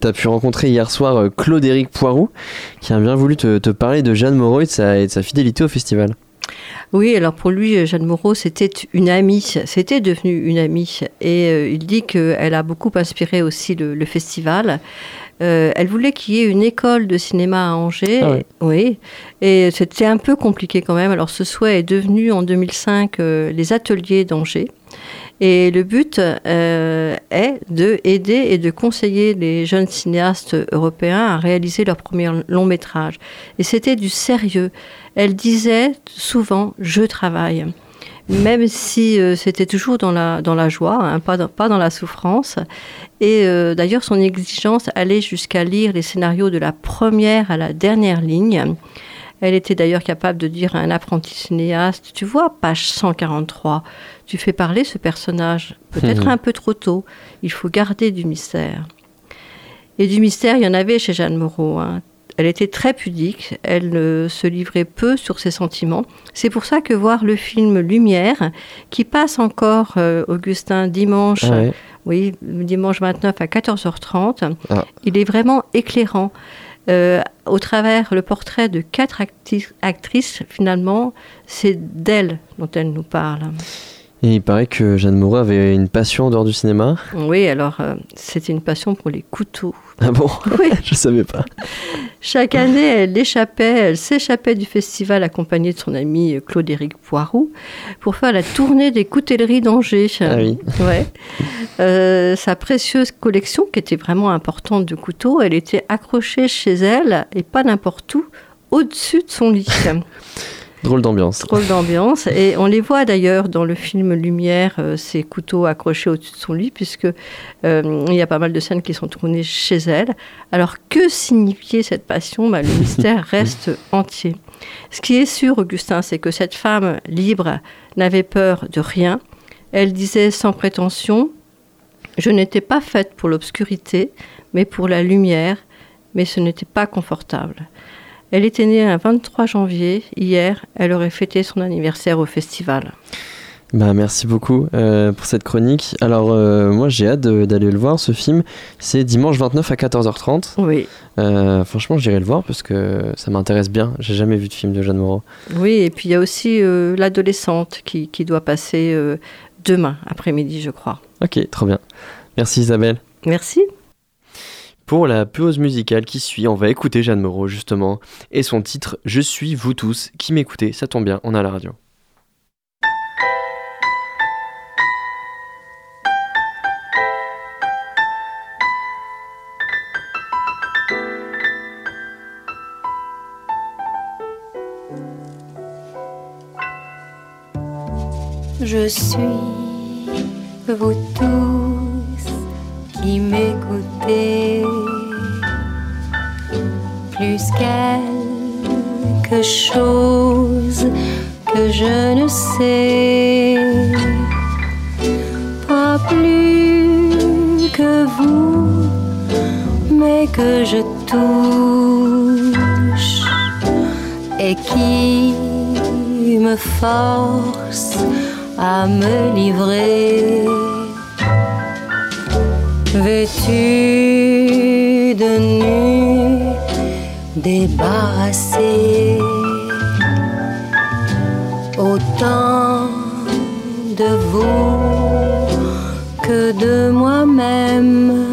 T'as pu rencontrer hier soir euh, Claude-Éric Poiroux, qui a bien voulu te, parler de Jeanne Moreau et de sa fidélité au festival. Oui, alors pour lui, Jeanne Moreau, c'était une amie, c'était devenu une amie. Et euh, il dit qu'elle a beaucoup inspiré aussi le, le festival. Euh, elle voulait qu'il y ait une école de cinéma à Angers. Ah ouais. Oui, et c'était un peu compliqué quand même. Alors ce souhait est devenu en 2005 euh, les ateliers d'Angers. Et le but euh, est de aider et de conseiller les jeunes cinéastes européens à réaliser leur premier long métrage. Et c'était du sérieux. Elle disait souvent je travaille, même si euh, c'était toujours dans la dans la joie, hein, pas dans, pas dans la souffrance. Et euh, d'ailleurs son exigence allait jusqu'à lire les scénarios de la première à la dernière ligne. Elle était d'ailleurs capable de dire à un apprenti cinéaste, tu vois, page 143, tu fais parler ce personnage, peut-être Mhm. un peu trop tôt, il faut garder du mystère. Et du mystère, il y en avait chez Jeanne Moreau. hein. Elle était très pudique, elle se livrait peu sur ses sentiments. C'est pour ça que voir le film Lumière, qui passe encore, euh, Augustin, dimanche, Ah ouais. oui, dimanche 29 à 14h30, Ah. il est vraiment éclairant. Euh, au travers le portrait de quatre actrices, finalement, c'est d'elles dont elle nous parle. Et il paraît que Jeanne Moreau avait une passion en dehors du cinéma. Oui, alors euh, c'était une passion pour les couteaux. Ah bon? Oui. Je savais pas. Chaque année, elle échappait, elle s'échappait du festival accompagnée de son ami euh, Claude-Éric Poiroux pour faire la tournée des coutelleries d'Angers. Ah oui. Ouais. Euh, sa précieuse collection, qui était vraiment importante de couteaux, elle était accrochée chez elle et pas n'importe où, au-dessus de son lit. Drôle d'ambiance. Drôle d'ambiance. Et on les voit d'ailleurs dans le film Lumière, euh, ces couteaux accrochés au-dessus de son lit, puisque euh, il y a pas mal de scènes qui sont tournées chez elle. Alors que signifiait cette passion? Bah, Le mystère reste entier. Ce qui est sûr, Augustin, c'est que cette femme libre n'avait peur de rien. Elle disait sans prétention Je n'étais pas faite pour l'obscurité, mais pour la lumière, mais ce n'était pas confortable. Elle était née un 23 janvier. Hier, elle aurait fêté son anniversaire au festival. Bah, merci beaucoup euh, pour cette chronique. Alors, euh, moi, j'ai hâte d'aller le voir, ce film. C'est dimanche 29 à 14h30. Oui. Euh, franchement, j'irai le voir parce que ça m'intéresse bien. J'ai jamais vu de film de Jeanne Moreau. Oui, et puis il y a aussi l'adolescente qui, qui doit passer demain après-midi, je crois. Ok, trop bien. Merci Isabelle. Merci. Pour la pause musicale qui suit, on va écouter Jeanne Moreau justement et son titre Je suis vous tous qui m'écoutez, ça tombe bien, on a la radio. Je suis vous tous qui m'écoutez, plus quelque chose que je ne sais, pas plus que vous, mais que je touche et qui me force à me livrer. Vêtu débarrassé, autant de vous que de moi-même.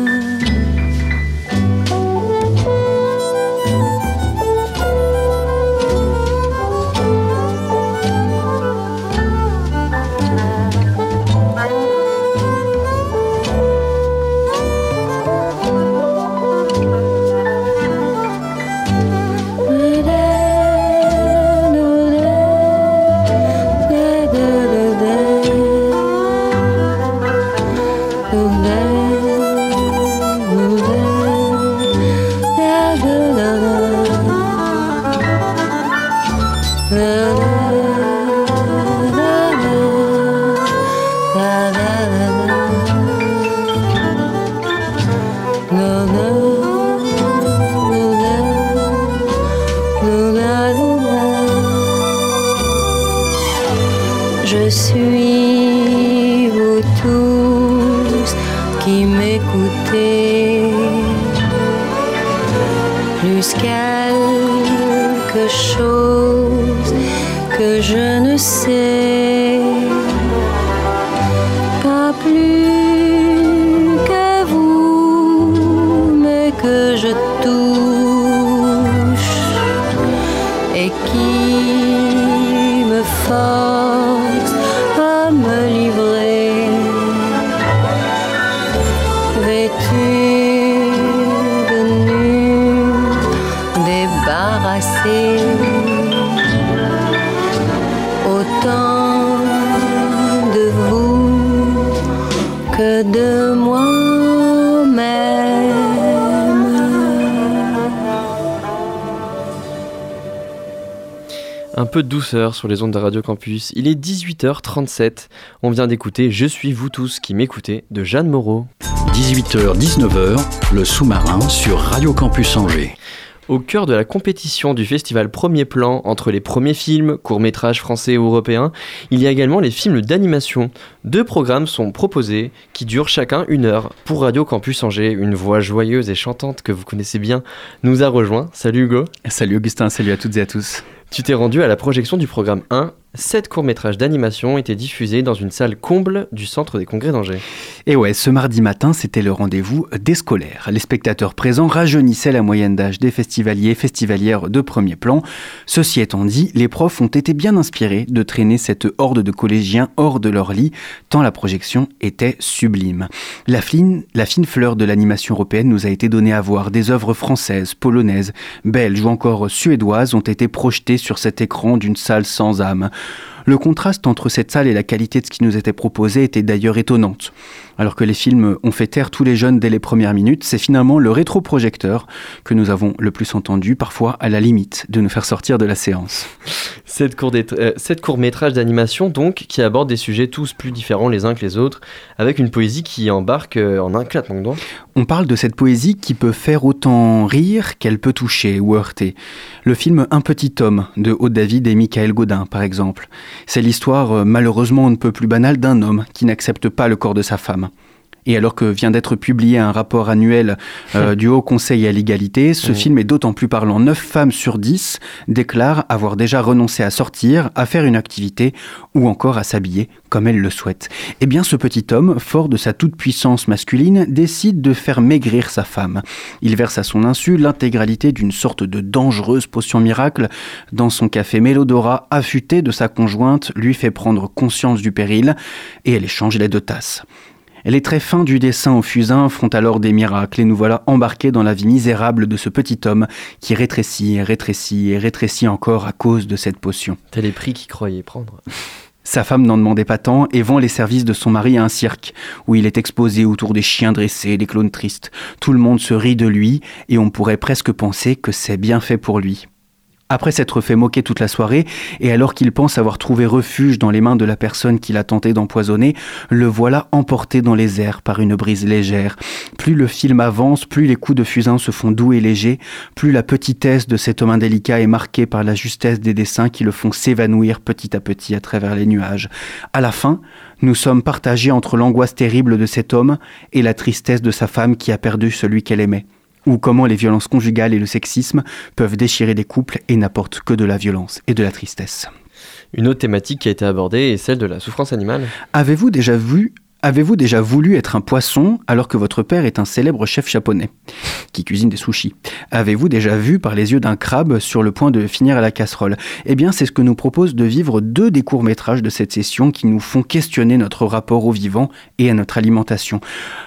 Et qui me force peu de douceur sur les ondes de Radio Campus. Il est 18h37. On vient d'écouter Je suis vous tous qui m'écoutez de Jeanne Moreau. 18h-19h, le sous-marin sur Radio Campus Angers. Au cœur de la compétition du festival Premier Plan entre les premiers films, courts-métrages français ou européens, il y a également les films d'animation. Deux programmes sont proposés qui durent chacun une heure. Pour Radio Campus Angers, une voix joyeuse et chantante que vous connaissez bien nous a rejoint. Salut Hugo. Salut Augustin, salut à toutes et à tous. Tu t'es rendu à la projection du programme 1. Sept courts-métrages d'animation étaient diffusés dans une salle comble du centre des congrès d'Angers. Et ouais, ce mardi matin, c'était le rendez-vous des scolaires. Les spectateurs présents rajeunissaient la moyenne d'âge des festivaliers et festivalières de premier plan. Ceci étant dit, les profs ont été bien inspirés de traîner cette horde de collégiens hors de leur lit, tant la projection était sublime. La fine, la fine fleur de l'animation européenne nous a été donnée à voir. Des œuvres françaises, polonaises, belges ou encore suédoises ont été projetées sur cet écran d'une salle sans âme. Le contraste entre cette salle et la qualité de ce qui nous était proposé était d'ailleurs étonnante. Alors que les films ont fait taire tous les jeunes dès les premières minutes, c'est finalement le rétroprojecteur que nous avons le plus entendu, parfois à la limite de nous faire sortir de la séance. Sept courts euh, sept courts-métrages d'animation donc qui abordent des sujets tous plus différents les uns que les autres, avec une poésie qui embarque euh, en un claquement de doigts. On parle de cette poésie qui peut faire autant rire qu'elle peut toucher ou heurter. Le film Un petit homme de Aude David et Michael Godin, par exemple. C'est l'histoire, euh, malheureusement on ne peut plus banale, d'un homme qui n'accepte pas le corps de sa femme. Et alors que vient d'être publié un rapport annuel euh, du Haut Conseil à l'égalité, ce film est d'autant plus parlant. 9 femmes sur 10 déclarent avoir déjà renoncé à sortir, à faire une activité ou encore à s'habiller comme elles le souhaitent. Eh bien, ce petit homme, fort de sa toute-puissance masculine, décide de faire maigrir sa femme. Il verse à son insu l'intégralité d'une sorte de dangereuse potion miracle dans son café Mélodora, affûté de sa conjointe, lui fait prendre conscience du péril et elle échange les deux tasses. Les traits fins du dessin au fusain font alors des miracles et nous voilà embarqués dans la vie misérable de ce petit homme qui rétrécit et rétrécit et rétrécit encore à cause de cette potion. T'as les prix qu'il croyait prendre. Sa femme n'en demandait pas tant et vend les services de son mari à un cirque, où il est exposé autour des chiens dressés, des clones tristes. Tout le monde se rit de lui et on pourrait presque penser que c'est bien fait pour lui. Après s'être fait moquer toute la soirée, et alors qu'il pense avoir trouvé refuge dans les mains de la personne qu'il a tenté d'empoisonner, le voilà emporté dans les airs par une brise légère. Plus le film avance, plus les coups de fusain se font doux et légers, plus la petitesse de cet homme indélicat est marquée par la justesse des dessins qui le font s'évanouir petit à petit à travers les nuages. À la fin, nous sommes partagés entre l'angoisse terrible de cet homme et la tristesse de sa femme qui a perdu celui qu'elle aimait ou comment les violences conjugales et le sexisme peuvent déchirer des couples et n'apportent que de la violence et de la tristesse. Une autre thématique qui a été abordée est celle de la souffrance animale. Avez-vous déjà vu Avez-vous déjà voulu être un poisson alors que votre père est un célèbre chef japonais qui cuisine des sushis? Avez-vous déjà vu par les yeux d'un crabe sur le point de finir à la casserole? Eh bien, c'est ce que nous propose de vivre deux des courts-métrages de cette session qui nous font questionner notre rapport au vivant et à notre alimentation.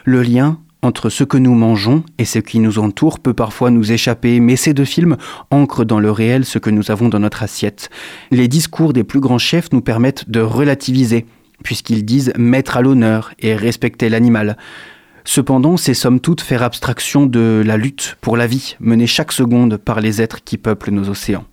Le lien entre ce que nous mangeons et ce qui nous entoure peut parfois nous échapper, mais ces deux films ancrent dans le réel ce que nous avons dans notre assiette. Les discours des plus grands chefs nous permettent de relativiser, puisqu'ils disent mettre à l'honneur et respecter l'animal. Cependant, c'est somme toute faire abstraction de la lutte pour la vie, menée chaque seconde par les êtres qui peuplent nos océans.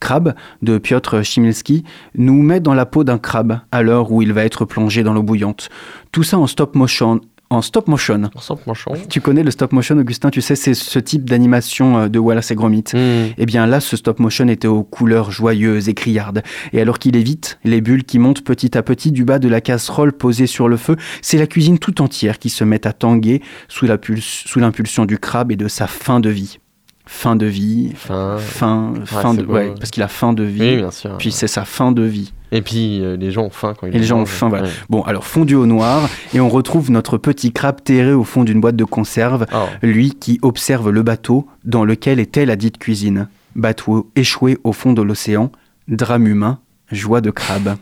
Crabe de Piotr Chmielski nous met dans la peau d'un crabe à l'heure où il va être plongé dans l'eau bouillante. Tout ça en stop motion. En stop motion. Stop motion. Tu connais le stop motion, Augustin Tu sais, c'est ce type d'animation euh, de Wallace et Gromit. Eh bien là, ce stop motion était aux couleurs joyeuses et criardes. Et alors qu'il évite les bulles qui montent petit à petit du bas de la casserole posée sur le feu, c'est la cuisine tout entière qui se met à tanguer sous l'impulsion du crabe et de sa fin de vie. Fin de vie, fin, fin, Ouais, fin de, ouais, parce qu'il a fin de vie. Oui, bien sûr. Puis c'est sa fin de vie. Et puis euh, les gens ont faim quand ils Et les gens ont faim, voilà. Ouais. Bon, alors fondu au noir, et on retrouve notre petit crabe terré au fond d'une boîte de conserve, Oh. lui qui observe le bateau dans lequel était la dite cuisine. Bateau échoué au fond de l'océan, drame humain, joie de crabe.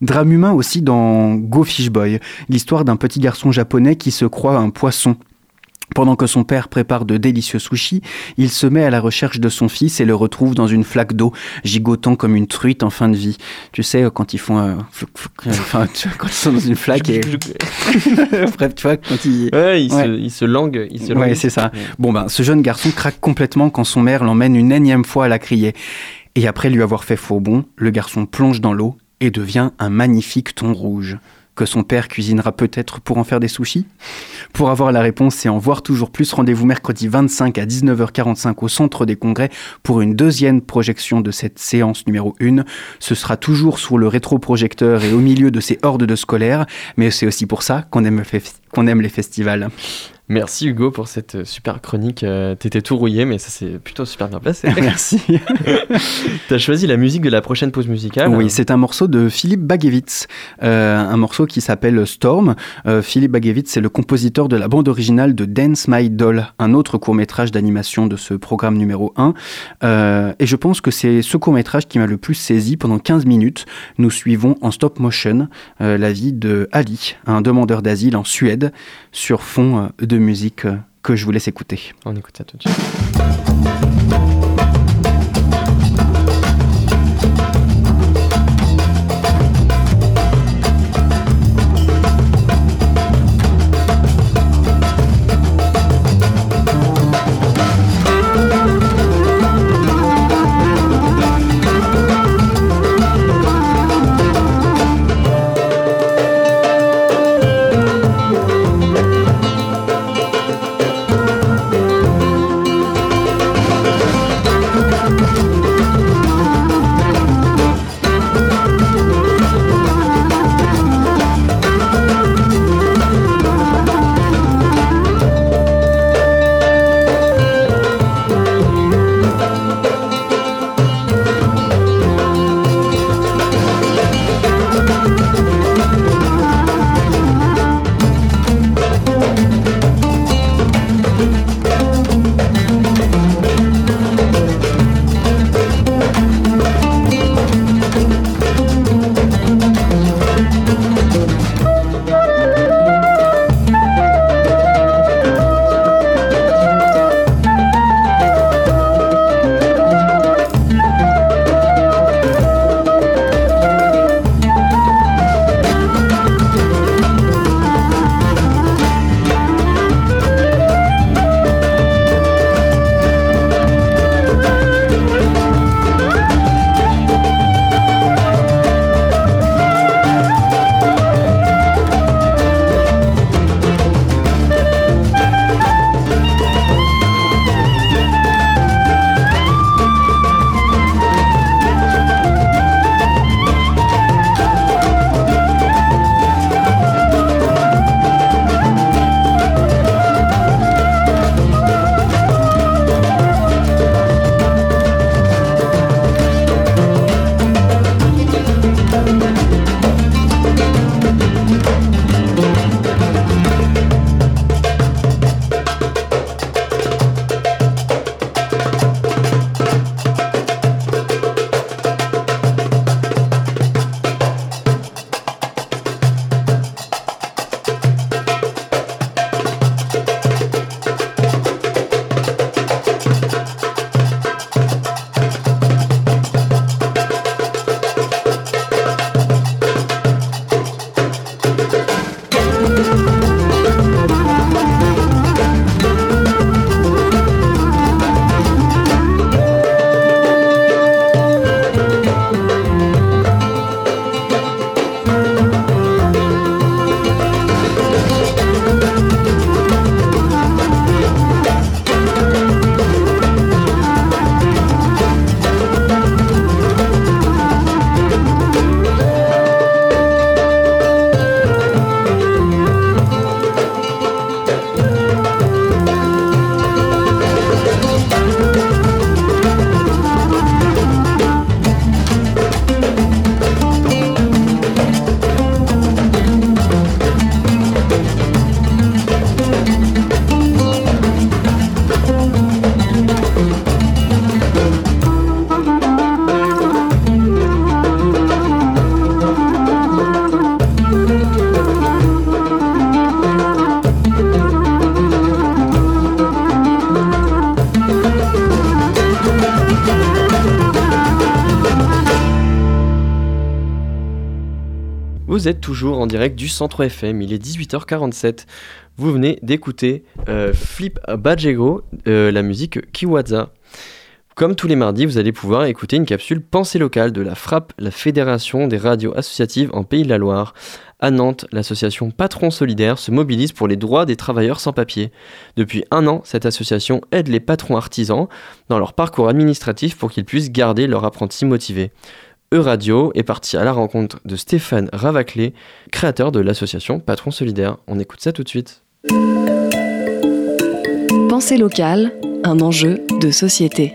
Drame humain aussi dans Go Fish Boy, l'histoire d'un petit garçon japonais qui se croit un poisson. Pendant que son père prépare de délicieux sushis, il se met à la recherche de son fils et le retrouve dans une flaque d'eau, gigotant comme une truite en fin de vie. Tu sais, quand ils font... euh, enfin, tu vois, quand ils sont dans une flaque et... Bref, tu vois, quand ils... Ouais, il, Ouais. Se, se langue. Il se Ouais, langue. c'est ça. Bon, ben, ce jeune garçon craque complètement quand son mère l'emmène une énième fois à la crier. Et après lui avoir fait faux bond, le garçon plonge dans l'eau et devient un magnifique thon rouge. Son père cuisinera peut-être pour en faire des sushis? Pour avoir la réponse et en voir toujours plus, rendez-vous mercredi 25 à 19h45 au Centre des Congrès pour une deuxième projection de cette séance numéro 1. Ce sera toujours sous le rétroprojecteur et au milieu de ces hordes de scolaires, mais c'est aussi pour ça qu'on aime les festivals. Merci Hugo pour cette euh, super chronique. Euh, T'étais tout rouillé, mais ça c'est plutôt super bien placé. Merci. T'as choisi la musique de la prochaine pause musicale. Oui, c'est un morceau de Philippe Bagevitz, euh, un morceau qui s'appelle Storm. Euh, Philippe Bagevitz, c'est le compositeur de la bande originale de Dance My Doll, un autre court-métrage d'animation de ce programme numéro 1. Euh, et je pense que c'est ce court-métrage qui m'a le plus saisi. Pendant 15 minutes, nous suivons en stop motion la vie de Ali, un demandeur d'asile en Suède, sur fond de musique que je vous laisse écouter. On écoute ça tout de suite. En direct du Centre FM, il est 18h47. Vous venez d'écouter euh, Flip Bajego, euh, la musique Kiwaza. Comme tous les mardis, vous allez pouvoir écouter une capsule Pensée locale de la FRAP, la Fédération des radios associatives en Pays de la Loire. À Nantes, l'association Patron Solidaire se mobilise pour les droits des travailleurs sans papier. Depuis un an, cette association aide les patrons artisans dans leur parcours administratif pour qu'ils puissent garder leurs apprentis motivés. E-Radio est parti à la rencontre de Stéphane Ravaclé, créateur de l'association Patron Solidaire. On écoute ça tout de suite. Pensée locale, un enjeu de société.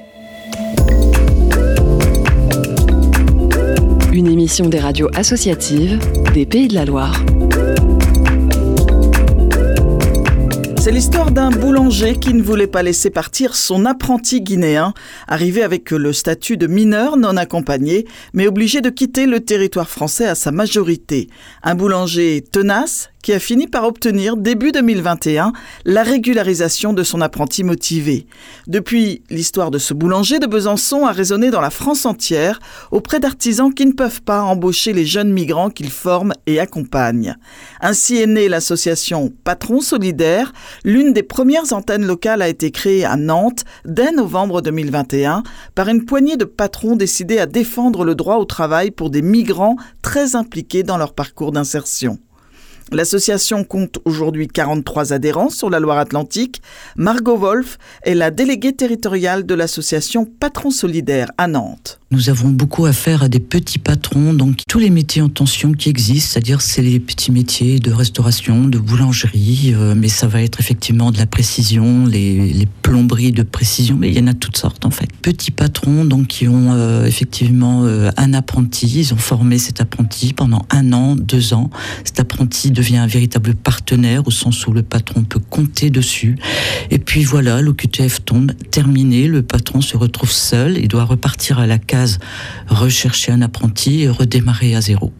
Une émission des radios associatives des Pays de la Loire. C'est l'histoire d'un boulanger qui ne voulait pas laisser partir son apprenti guinéen, arrivé avec le statut de mineur non accompagné, mais obligé de quitter le territoire français à sa majorité. Un boulanger tenace qui a fini par obtenir début 2021 la régularisation de son apprenti motivé. Depuis, l'histoire de ce boulanger de Besançon a résonné dans la France entière auprès d'artisans qui ne peuvent pas embaucher les jeunes migrants qu'ils forment et accompagnent. Ainsi est née l'association Patron Solidaire. L'une des premières antennes locales a été créée à Nantes dès novembre 2021 par une poignée de patrons décidés à défendre le droit au travail pour des migrants très impliqués dans leur parcours d'insertion. L'association compte aujourd'hui 43 adhérents sur la Loire-Atlantique. Margot Wolf est la déléguée territoriale de l'association Patron Solidaire à Nantes. Nous avons beaucoup affaire à des petits patrons, donc tous les métiers en tension qui existent, c'est-à-dire c'est les petits métiers de restauration, de boulangerie, euh, mais ça va être effectivement de la précision, les, les, plomberies de précision, mais il y en a toutes sortes en fait. Petits patrons donc qui ont euh, effectivement euh, un apprenti, ils ont formé cet apprenti pendant un an, deux ans. Cet apprenti devient un véritable partenaire au sens où le patron peut compter dessus. Et puis voilà, l'OQTF tombe, terminé, le patron se retrouve seul, il doit repartir à la case rechercher un apprenti et redémarrer à zéro.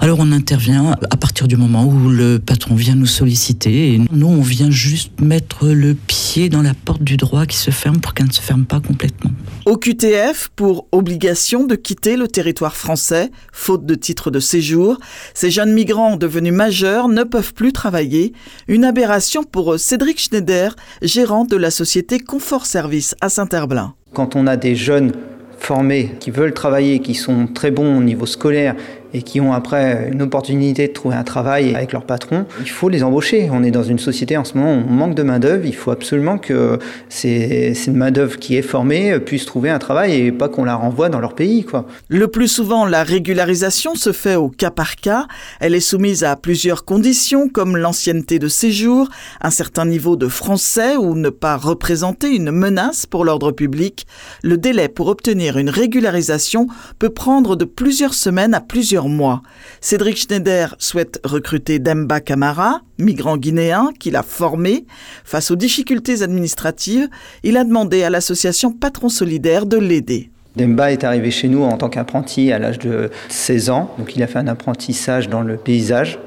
Alors on intervient à partir du moment où le patron vient nous solliciter et nous on vient juste mettre le pied dans la porte du droit qui se ferme pour qu'elle ne se ferme pas complètement. Au QTF, pour obligation de quitter le territoire français, faute de titre de séjour, ces jeunes migrants devenus majeurs ne peuvent plus travailler. Une aberration pour Cédric Schneider, gérant de la société Confort Service à Saint-Herblain. Quand on a des jeunes formés, qui veulent travailler, qui sont très bons au niveau scolaire et qui ont après une opportunité de trouver un travail avec leur patron, il faut les embaucher. On est dans une société en ce moment où on manque de main-d'œuvre. Il faut absolument que ces main-d'œuvre qui est formée puisse trouver un travail et pas qu'on la renvoie dans leur pays. Quoi. Le plus souvent, la régularisation se fait au cas par cas. Elle est soumise à plusieurs conditions comme l'ancienneté de séjour, un certain niveau de français ou ne pas représenter une menace pour l'ordre public. Le délai pour obtenir une régularisation peut prendre de plusieurs semaines à plusieurs mois. Cédric Schneider souhaite recruter Demba Camara, migrant guinéen qu'il a formé. Face aux difficultés administratives, il a demandé à l'association Patron Solidaire de l'aider. Demba est arrivé chez nous en tant qu'apprenti à l'âge de 16 ans, donc il a fait un apprentissage dans le paysage.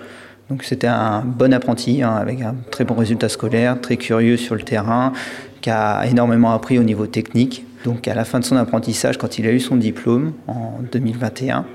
Donc c'était un bon apprenti hein, avec un très bon résultat scolaire, très curieux sur le terrain, qui a énormément appris au niveau technique. Donc à la fin de son apprentissage, quand il a eu son diplôme en 2021,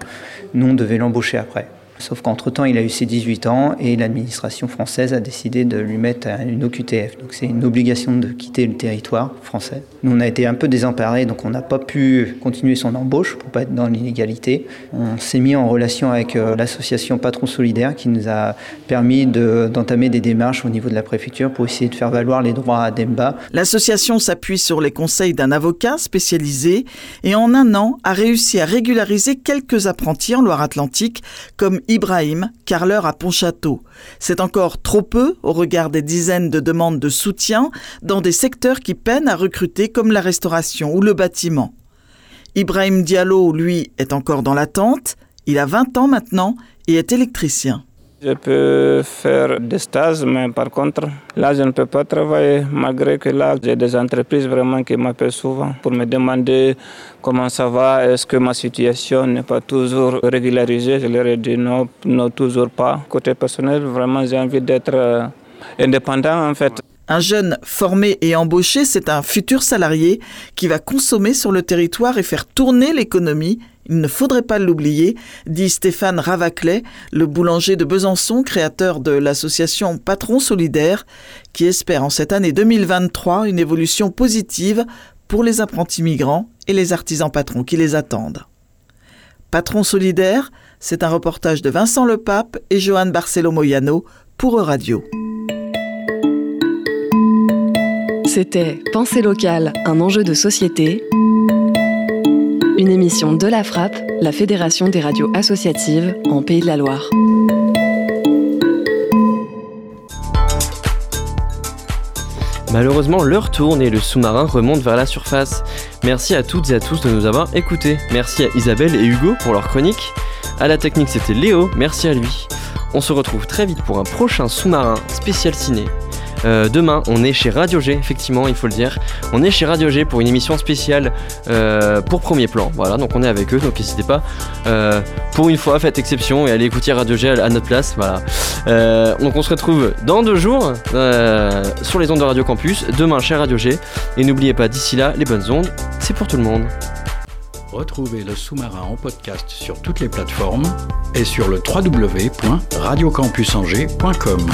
nous on devait l'embaucher après. Sauf qu'entre-temps, il a eu ses 18 ans et l'administration française a décidé de lui mettre une OQTF. Donc c'est une obligation de quitter le territoire français. Nous, on a été un peu désemparés, donc on n'a pas pu continuer son embauche pour pas être dans l'inégalité. On s'est mis en relation avec euh, l'association Patron Solidaire qui nous a permis d'entamer des démarches au niveau de la préfecture pour essayer de faire valoir les droits à Demba. L'association s'appuie sur les conseils d'un avocat spécialisé et en un an a réussi à régulariser quelques apprentis en Loire-Atlantique comme Ibrahim, carleur à Pontchâteau. C'est encore trop peu au regard des dizaines de demandes de soutien dans des secteurs qui peinent à recruter comme la restauration ou le bâtiment. Ibrahim Diallo, lui, est encore dans l'attente. Il a 20 ans maintenant et est électricien. Je peux faire des stages, mais par contre, là, je ne peux pas travailler, malgré que là, j'ai des entreprises vraiment qui m'appellent souvent pour me demander comment ça va, est-ce que ma situation n'est pas toujours régularisée. Je leur ai dit non, non toujours pas. Côté personnel, vraiment, j'ai envie d'être indépendant, en fait. Un jeune formé et embauché, c'est un futur salarié qui va consommer sur le territoire et faire tourner l'économie. Il ne faudrait pas l'oublier, dit Stéphane Ravaclet, le boulanger de Besançon, créateur de l'association Patron Solidaire, qui espère en cette année 2023 une évolution positive pour les apprentis migrants et les artisans patrons qui les attendent. Patron Solidaire, c'est un reportage de Vincent Lepape et Johan Barcelo Moyano pour Euradio. C'était Pensée locale, un enjeu de société. Une émission de la Frappe, la Fédération des radios associatives en Pays de la Loire. Malheureusement, l'heure tourne et le sous-marin remonte vers la surface. Merci à toutes et à tous de nous avoir écoutés. Merci à Isabelle et Hugo pour leur chronique. À la technique, c'était Léo, merci à lui. On se retrouve très vite pour un prochain sous-marin spécial ciné. Euh, demain, on est chez Radio G, effectivement, il faut le dire. On est chez Radio G pour une émission spéciale euh, pour premier plan. Voilà, donc on est avec eux, donc n'hésitez pas. Euh, pour une fois, faites exception et allez écouter Radio G à notre place. Voilà. donc on se retrouve dans deux jours sur les ondes de Radio Campus, demain chez Radio G. Et n'oubliez pas, d'ici là, les bonnes ondes, c'est pour tout le monde. Retrouvez le sous-marin en podcast sur toutes les plateformes et sur le www.radiocampusangers.com.